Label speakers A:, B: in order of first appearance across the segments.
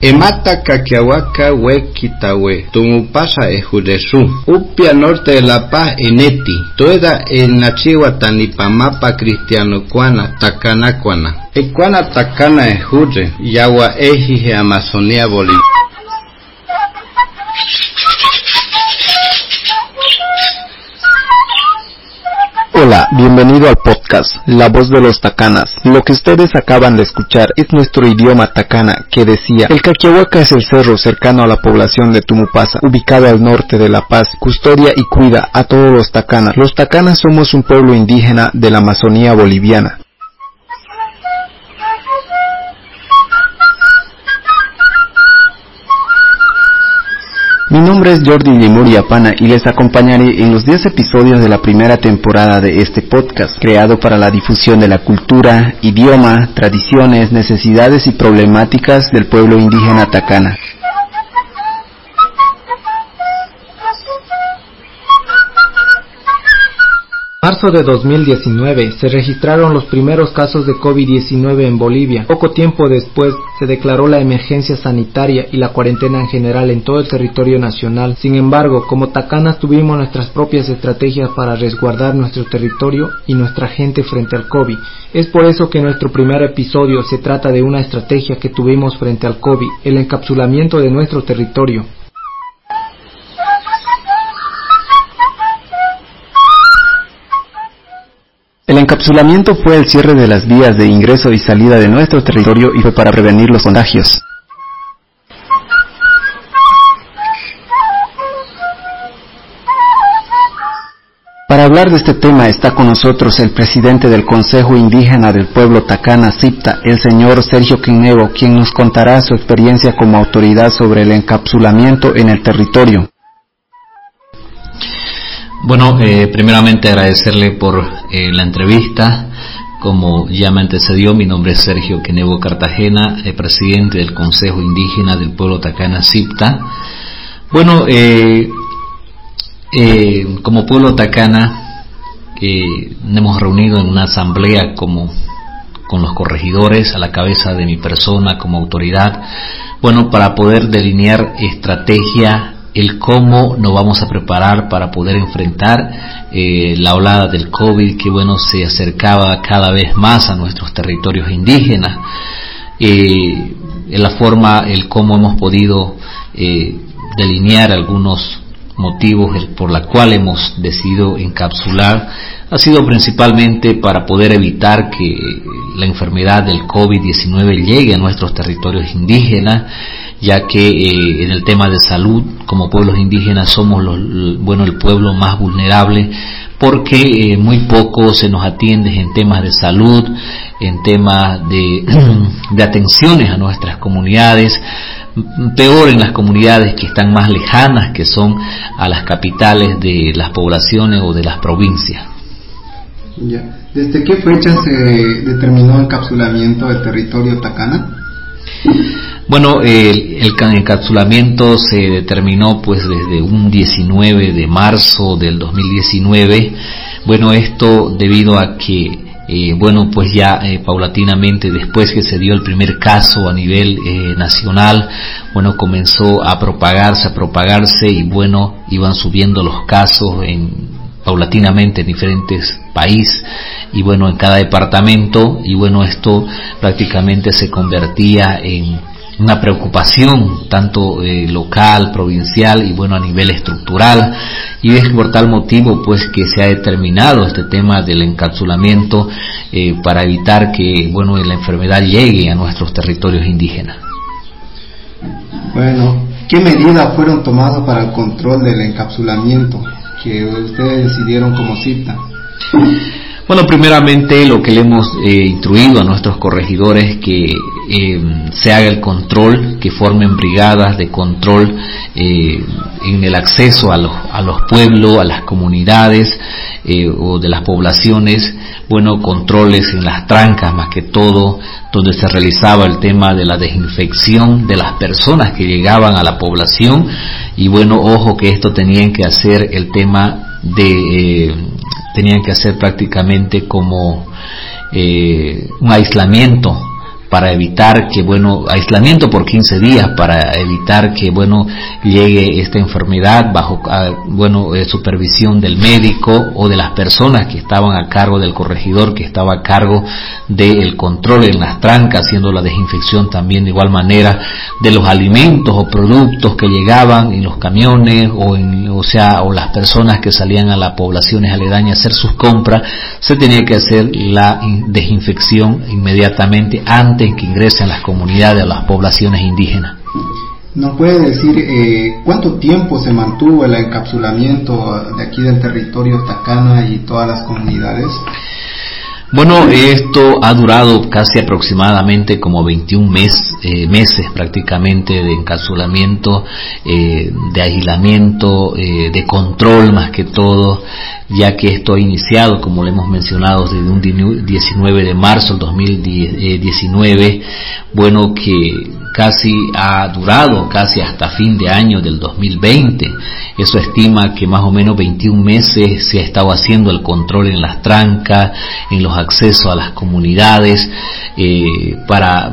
A: Emata Caquiahuaca Huequitawe, Tumupasa Ejudesu, Upia Norte de La Paz Eneti, Tueda en Nachiwa Tanipamapa Cristiano Cuana, Takana Cuana. Ecuana Takana Ejude, Yawa Ejije Amazonía Bolivia.
B: Bienvenido al podcast La voz de los tacanas. Lo que ustedes acaban de escuchar es nuestro idioma tacana que decía, el Caquiahuaca es el cerro cercano a la población de Tumupasa, ubicado al norte de La Paz, custodia y cuida a todos los tacanas. Los tacanas somos un pueblo indígena de la Amazonía boliviana. Mi nombre es Jordi Limuria Pana y les acompañaré en los 10 episodios de la primera temporada de este podcast, creado para la difusión de la cultura, idioma, tradiciones, necesidades y problemáticas del pueblo indígena tacana. Marzo de 2019 se registraron los primeros casos de COVID-19 en Bolivia. Poco tiempo después se declaró la emergencia sanitaria y la cuarentena en general en todo el territorio nacional. Sin embargo, como tacanas tuvimos nuestras propias estrategias para resguardar nuestro territorio y nuestra gente frente al COVID. Es por eso que nuestro primer episodio se trata de una estrategia que tuvimos frente al COVID, el encapsulamiento de nuestro territorio. Encapsulamiento fue el cierre de las vías de ingreso y salida de nuestro territorio y fue para prevenir los contagios. Para hablar de este tema está con nosotros el presidente del Consejo Indígena del Pueblo Tacana Cipta, el señor Sergio Quinego, quien nos contará su experiencia como autoridad sobre el encapsulamiento en el territorio.
C: Bueno, eh, primeramente agradecerle por eh, la entrevista. Como ya me antecedió, mi nombre es Sergio Quenevo Cartagena, eh, presidente del Consejo Indígena del Pueblo Tacana Cipta. Bueno, como pueblo tacana, hemos reunido en una asamblea como con los corregidores a la cabeza de mi persona como autoridad, bueno, para poder delinear estrategia el cómo nos vamos a preparar para poder enfrentar eh, la olada del COVID que bueno se acercaba cada vez más a nuestros territorios indígenas, eh, en la forma, el cómo hemos podido eh, delinear algunos motivos por la cual hemos decidido encapsular ha sido principalmente para poder evitar que la enfermedad del COVID-19 llegue a nuestros territorios indígenas ya que eh, en el tema de salud, como pueblos indígenas, somos los, bueno, el pueblo más vulnerable porque eh, muy poco se nos atiende en temas de salud, en temas de, de atenciones a nuestras comunidades, peor en las comunidades que están más lejanas, que son a las capitales de las poblaciones o de las provincias.
B: ¿Desde qué fecha se determinó el encapsulamiento del territorio Tacana?
C: Bueno, el, encapsulamiento se determinó pues desde un 19 de marzo del 2019. Bueno, esto debido a que eh, bueno, pues ya eh, paulatinamente después que se dio el primer caso a nivel eh, nacional, bueno, comenzó a propagarse, a propagarse y bueno, iban subiendo los casos en paulatinamente en diferentes países y bueno en cada departamento y bueno esto prácticamente se convertía en una preocupación tanto eh, local, provincial y bueno a nivel estructural y es por tal motivo pues que se ha determinado este tema del encapsulamiento eh, para evitar que bueno la enfermedad llegue a nuestros territorios indígenas.
B: Bueno, ¿qué medidas fueron tomadas para el control del encapsulamiento que ustedes decidieron como cita?
C: Bueno, primeramente lo que le hemos eh, instruido a nuestros corregidores que eh, se haga el control, que formen brigadas de control eh, en el acceso a los, a los pueblos, a las comunidades o de las poblaciones, bueno, controles en las trancas más que todo, donde se realizaba el tema de la desinfección de las personas que llegaban a la población. Y bueno, ojo que esto tenían que hacer el tema de tenían que hacer prácticamente como eh, un aislamiento para evitar que, bueno, aislamiento por 15 días para evitar que, bueno, llegue esta enfermedad bajo, ah, bueno, eh, supervisión del médico o de las personas que estaban a cargo del corregidor, que estaba a cargo del control en las trancas, haciendo la desinfección también de igual manera de los alimentos o productos que llegaban en los camiones o en, o sea, o las personas que salían a las poblaciones aledañas a hacer sus compras, se tenía que hacer la desinfección inmediatamente antes que ingresen las comunidades, a las poblaciones indígenas.
D: ¿Nos puede decir eh, cuánto tiempo se mantuvo el encapsulamiento de aquí del territorio Tacana y todas las comunidades?
C: Bueno, esto ha durado casi aproximadamente como 21 eh, meses prácticamente de encapsulamiento, eh, de aislamiento, eh, de control más que todo, ya que esto ha iniciado, como lo hemos mencionado, desde un 19 de marzo del 2019, bueno, que casi ha durado casi hasta fin de año del 2020. Eso estima que más o menos 21 meses se ha estado haciendo el control en las trancas, en los accesos a las comunidades, eh, para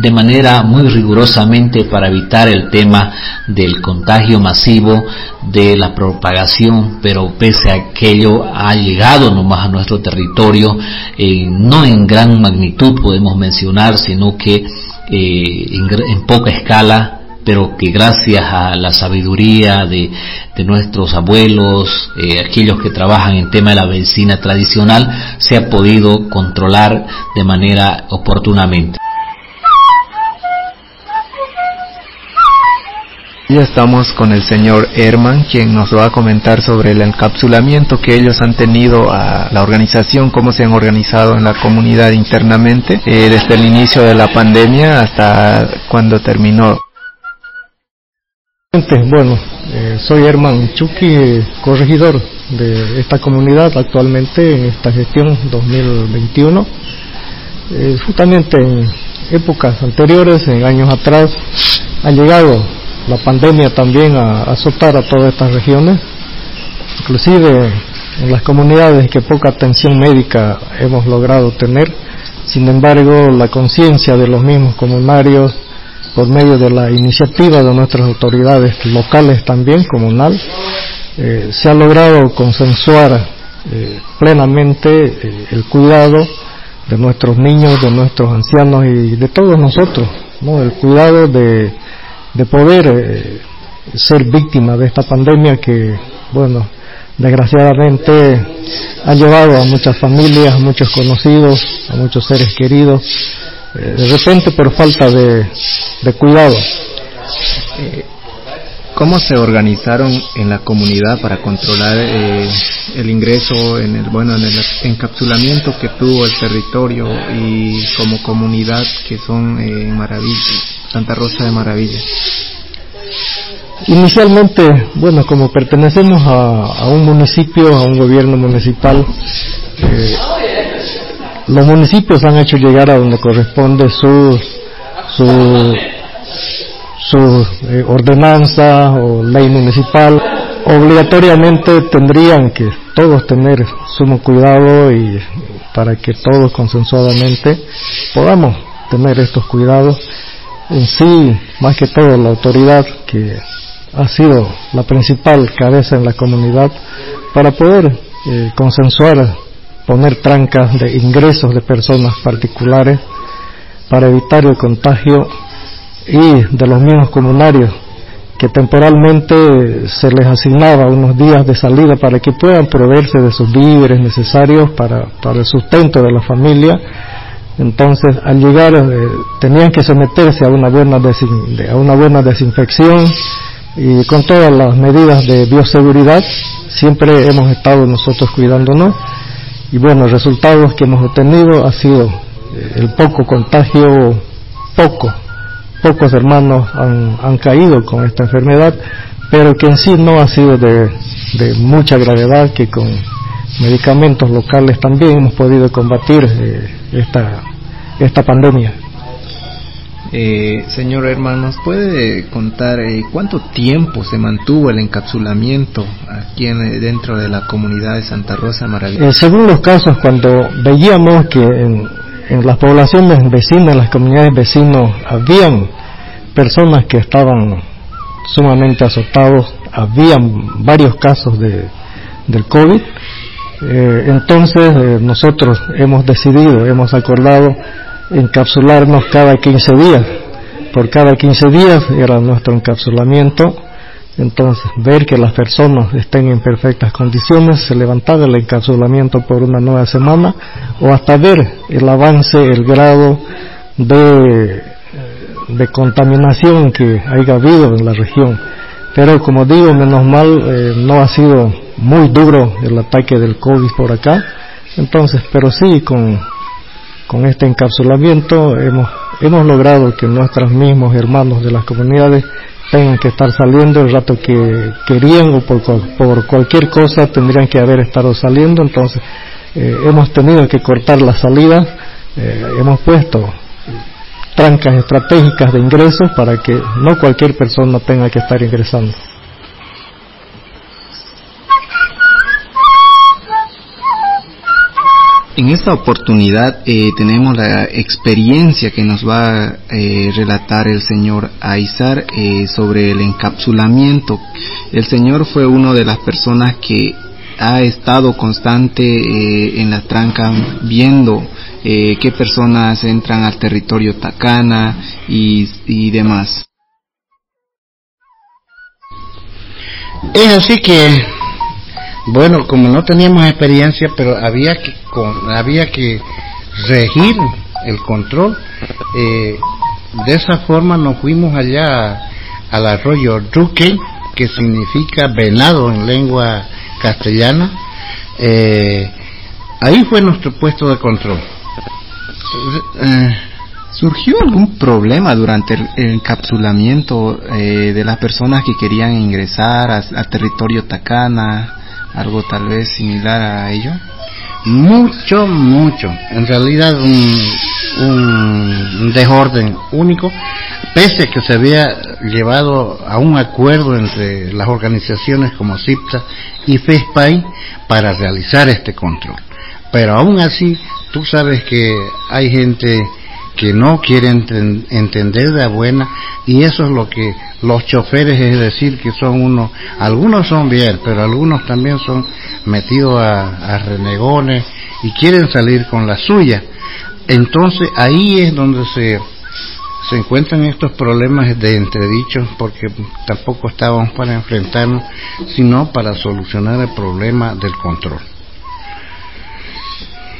C: de manera muy rigurosamente para evitar el tema del contagio masivo, de la propagación, pero pese a aquello ha llegado nomás a nuestro territorio, eh, no en gran magnitud podemos mencionar, sino que eh, en, poca escala, pero que gracias a la sabiduría de, nuestros abuelos, eh, aquellos que trabajan en tema de la medicina tradicional, se ha podido controlar de manera oportunamente.
D: Ya estamos con el señor Herman, quien nos va a comentar sobre el encapsulamiento que ellos han tenido a la organización, cómo se han organizado en la comunidad internamente, eh, desde el inicio de la pandemia hasta cuando terminó. Bueno, eh, soy Herman Chucky, corregidor de esta comunidad actualmente en esta gestión 2021. Eh, justamente en épocas anteriores, en años atrás, ha llegado la pandemia también a azotar a todas estas regiones, inclusive en las comunidades que poca atención médica hemos logrado tener. Sin embargo, la conciencia de los mismos comunarios, por medio de la iniciativa de nuestras autoridades locales también, comunal, eh, se ha logrado consensuar eh, plenamente eh, el cuidado de nuestros niños, de nuestros ancianos y de todos nosotros, ¿no? el cuidado de de poder eh, ser víctima de esta pandemia que, bueno, desgraciadamente ha llevado a muchas familias, a muchos conocidos, a muchos seres queridos, eh, de repente por falta de, cuidado. Eh, ¿Cómo se organizaron en la comunidad para controlar el ingreso en el bueno en el encapsulamiento que tuvo el territorio y como comunidad que son en Maravilla? Santa Rosa de Maravilla? Inicialmente, bueno, como pertenecemos a, un municipio, a un gobierno municipal, eh, los municipios han hecho llegar a donde corresponde su su, su eh, ordenanza o ley municipal. Obligatoriamente tendrían que todos tener sumo cuidado y para que todos consensuadamente podamos tener estos cuidados en sí, más que todo la autoridad que ha sido la principal cabeza en la comunidad para poder eh, consensuar, poner trancas de ingresos de personas particulares para evitar el contagio y de los mismos comunarios que temporalmente se les asignaba unos días de salida para que puedan proveerse de sus víveres necesarios para, para el sustento de la familia entonces, al llegar, eh, tenían que someterse a una, buena a una buena desinfección y con todas las medidas de bioseguridad, siempre hemos estado nosotros cuidándonos. Y bueno, los resultados que hemos obtenido ha sido eh, el poco contagio, poco, pocos hermanos han, han, caído con esta enfermedad, pero que en sí no ha sido de, de mucha gravedad, que con medicamentos locales también hemos podido combatir eh, esta, esta pandemia. Eh, señor hermano, ¿nos puede contar eh, cuánto tiempo se mantuvo el encapsulamiento aquí en, dentro de la comunidad de Santa Rosa Maravilla? según los casos, cuando veíamos que en, en las poblaciones vecinas, en las comunidades vecinas, habían personas que estaban sumamente azotados, habían varios casos de, del COVID. Eh, entonces eh, nosotros hemos decidido, hemos acordado encapsularnos cada 15 días. Por cada 15 días era nuestro encapsulamiento. Entonces, ver que las personas estén en perfectas condiciones, se levantaba el encapsulamiento por una nueva semana o hasta ver el avance, el grado de de contaminación que haya habido en la región. Pero como digo, menos mal, eh, no ha sido muy duro el ataque del COVID por acá. Entonces, pero sí, con, con este encapsulamiento hemos, hemos logrado que nuestros mismos hermanos de las comunidades tengan que estar saliendo el rato que querían o por, por cualquier cosa tendrían que haber estado saliendo. Entonces, eh, hemos tenido que cortar las salidas, eh, hemos puesto trancas estratégicas de ingresos para que no cualquier persona tenga que estar ingresando.
B: En esta oportunidad eh, tenemos la experiencia que nos va a eh, relatar el señor Aizar eh, sobre el encapsulamiento. El señor fue una de las personas que ha estado constante en la tranca viendo eh, qué personas entran al territorio Tacana y, demás.
E: Es así que, bueno, como no teníamos experiencia, pero había que, había que regir el control, eh, de esa forma nos fuimos allá al arroyo Duque, que significa venado en lengua castellana. Eh, ahí fue nuestro puesto de control.
B: Eh, ¿Surgió algún problema durante el encapsulamiento eh, de las personas que querían ingresar al territorio Tacana? ¿Algo tal vez similar a ello?
E: Mucho, mucho. En realidad un, un desorden único, pese a que se había llevado a un acuerdo entre las organizaciones como CIPSA y FESPAI para realizar este control. Pero aún así tú sabes que hay gente que no quiere entender de buena y eso es lo que los choferes es decir que son unos algunos son bien pero algunos también son metidos a, renegones y quieren salir con la suya. Entonces ahí es donde se se encuentran estos problemas de entredichos porque tampoco estábamos para enfrentarnos sino para solucionar el problema del control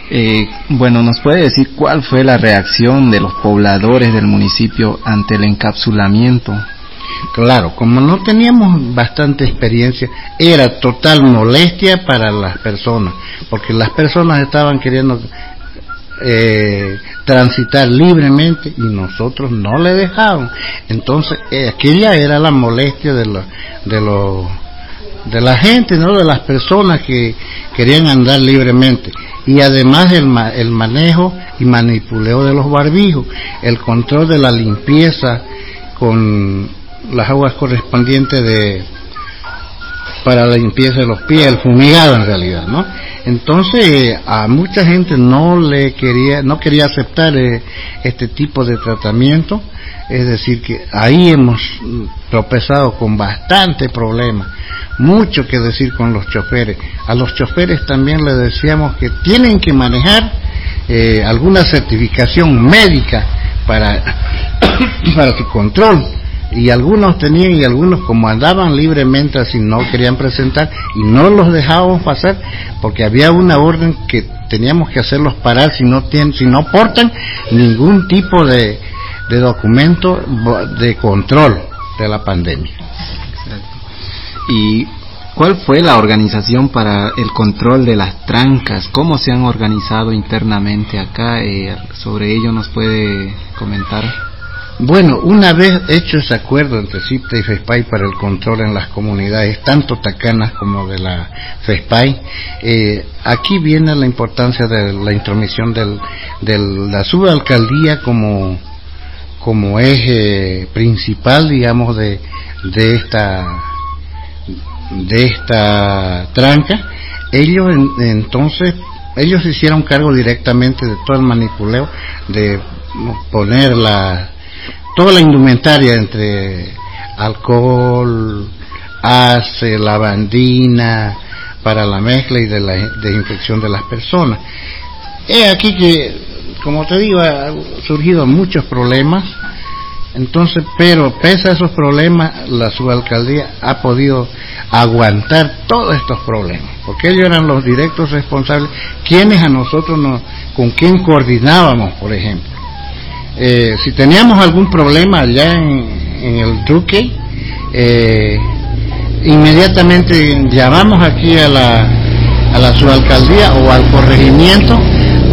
B: eh, bueno, ¿nos puede decir cuál fue la reacción de los pobladores del municipio ante el encapsulamiento?
E: Claro, como no teníamos bastante experiencia, era total molestia para las personas, porque las personas estaban queriendo eh, transitar libremente y nosotros no le dejaban. Entonces, eh, aquella era la molestia de los de los de la gente, no de las personas que querían andar libremente y además el, el manejo y manipuleo de los barbijos, el control de la limpieza con las aguas correspondientes de para la limpieza de los pies, el fumigado en realidad, ¿no? Entonces a mucha gente no le quería, no quería aceptar eh, este tipo de tratamiento, es decir que ahí hemos tropezado con bastante problema mucho que decir con los choferes. A los choferes también les decíamos que tienen que manejar eh, alguna certificación médica para, para su control. Y algunos tenían y algunos como andaban libremente así no querían presentar y no los dejábamos pasar porque había una orden que teníamos que hacerlos parar si no tienen, si no portan ningún tipo de, de documento de control de la pandemia.
B: ¿Y cuál fue la organización para el control de las trancas? ¿Cómo se han organizado internamente acá? Eh, ¿Sobre ello nos puede comentar?
E: Bueno, una vez hecho ese acuerdo entre CIPTA y FESPAI para el control en las comunidades, tanto tacanas como de la FESPAI, eh, aquí viene la importancia de la intromisión de la subalcaldía como, como eje principal, digamos, de, de esta de esta tranca, ellos entonces ellos hicieron cargo directamente de todo el manipuleo, de poner la, toda la indumentaria entre alcohol, ace, lavandina, para la mezcla y de la desinfección de las personas. Es aquí que, como te digo, han surgido muchos problemas entonces, pero pese a esos problemas, la subalcaldía ha podido aguantar todos estos problemas, porque ellos eran los directos responsables, quienes a nosotros nos, con quién coordinábamos, por ejemplo. Eh, si teníamos algún problema allá en, el Duque, eh, inmediatamente llamamos aquí a la, a la subalcaldía o al corregimiento,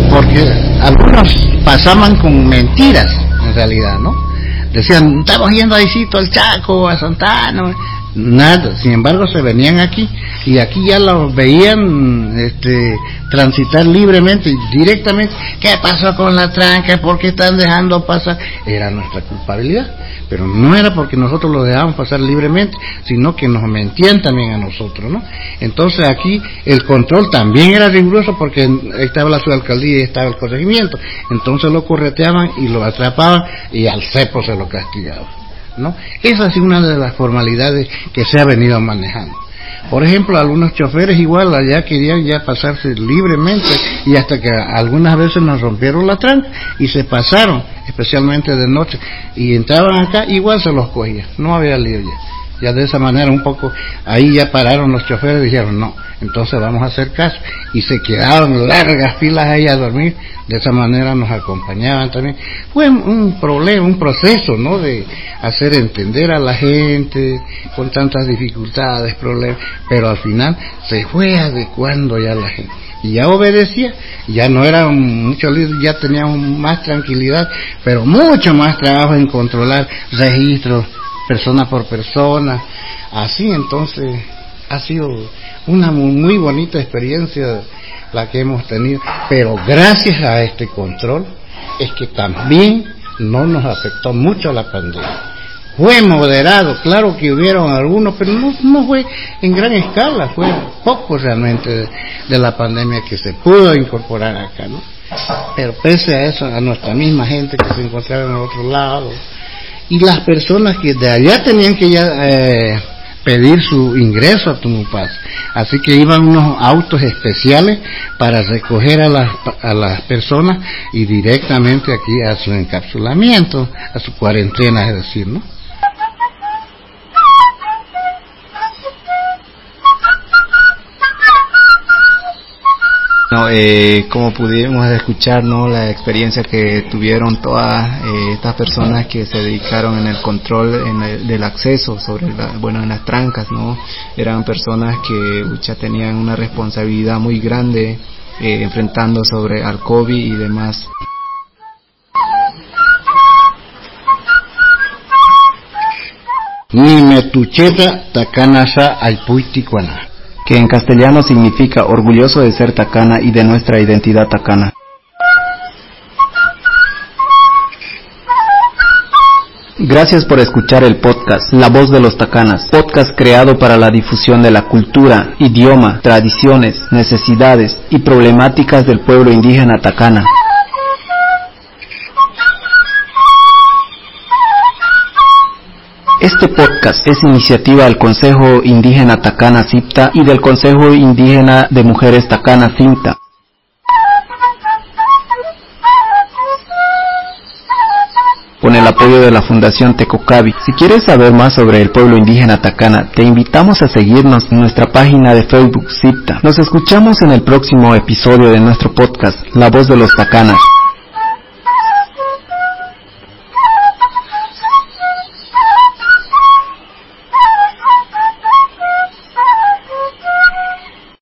E: porque algunos pasaban con mentiras en realidad, ¿no? Decían, estamos yendo a Isito, al Chaco, a Santana, nada, sin embargo se venían aquí y aquí ya los veían este, transitar libremente, directamente, ¿qué pasó con la tranca? ¿Por qué están dejando pasar? Era nuestra culpabilidad, pero no era porque nosotros lo dejábamos pasar libremente, sino que nos mentían también a nosotros, ¿no? Entonces aquí el control también era riguroso porque estaba la subalcaldía y estaba el corregimiento, entonces lo correteaban y lo atrapaban y al cepo se lo castigaban. ¿No? Esa es una de las formalidades que se ha venido manejando. Por ejemplo, algunos choferes igual allá querían ya pasarse libremente y hasta que algunas veces nos rompieron la tranca y se pasaron, especialmente de noche, y entraban acá, igual se los cogía, no había lío ya ya de esa manera un poco, ahí ya pararon los choferes y dijeron, no, entonces vamos a hacer caso. Y se quedaron largas filas ahí a dormir, de esa manera nos acompañaban también. Fue un problema, un proceso, ¿no? De hacer entender a la gente con tantas dificultades, problemas, pero al final se fue adecuando ya la gente y ya obedecía, ya no era mucho líder, ya teníamos más tranquilidad, pero mucho más trabajo en controlar registros, persona por persona, así entonces ha sido una muy, bonita experiencia la que hemos tenido, pero gracias a este control es que también no nos afectó mucho la pandemia. Fue moderado, claro que hubieron algunos, pero no, no fue en gran escala, fue poco realmente de, de, la pandemia que se pudo incorporar acá, ¿no? Pero pese a eso, a nuestra misma gente que se encontraba en el otro lado, y las personas que de allá tenían que ya eh, pedir su ingreso a Tumupaz. Así que iban unos autos especiales para recoger a las, a las personas y directamente aquí a su encapsulamiento, a su cuarentena, es decir, ¿no?
B: Eh, como pudimos escuchar, ¿no? La experiencia que tuvieron todas eh, estas personas que se dedicaron en el control del acceso sobre, bueno, en las trancas, ¿no? Eran personas que ya tenían una responsabilidad muy grande eh, enfrentando sobre al COVID y demás.
E: Ni me tucheta takanasa al puiticuana
B: que en castellano significa orgulloso de ser tacana y de nuestra identidad tacana. Gracias por escuchar el podcast La Voz de los Tacanas, podcast creado para la difusión de la cultura, idioma, tradiciones, necesidades y problemáticas del pueblo indígena tacana. Este podcast es iniciativa del Consejo Indígena Tacana Cipta y del Consejo Indígena de Mujeres Tacana Cinta. con el apoyo de la Fundación Tecocabi. Si quieres saber más sobre el pueblo indígena Tacana, te invitamos a seguirnos en nuestra página de Facebook CIPTA. Nos escuchamos en el próximo episodio de nuestro podcast, La Voz de los Tacanas.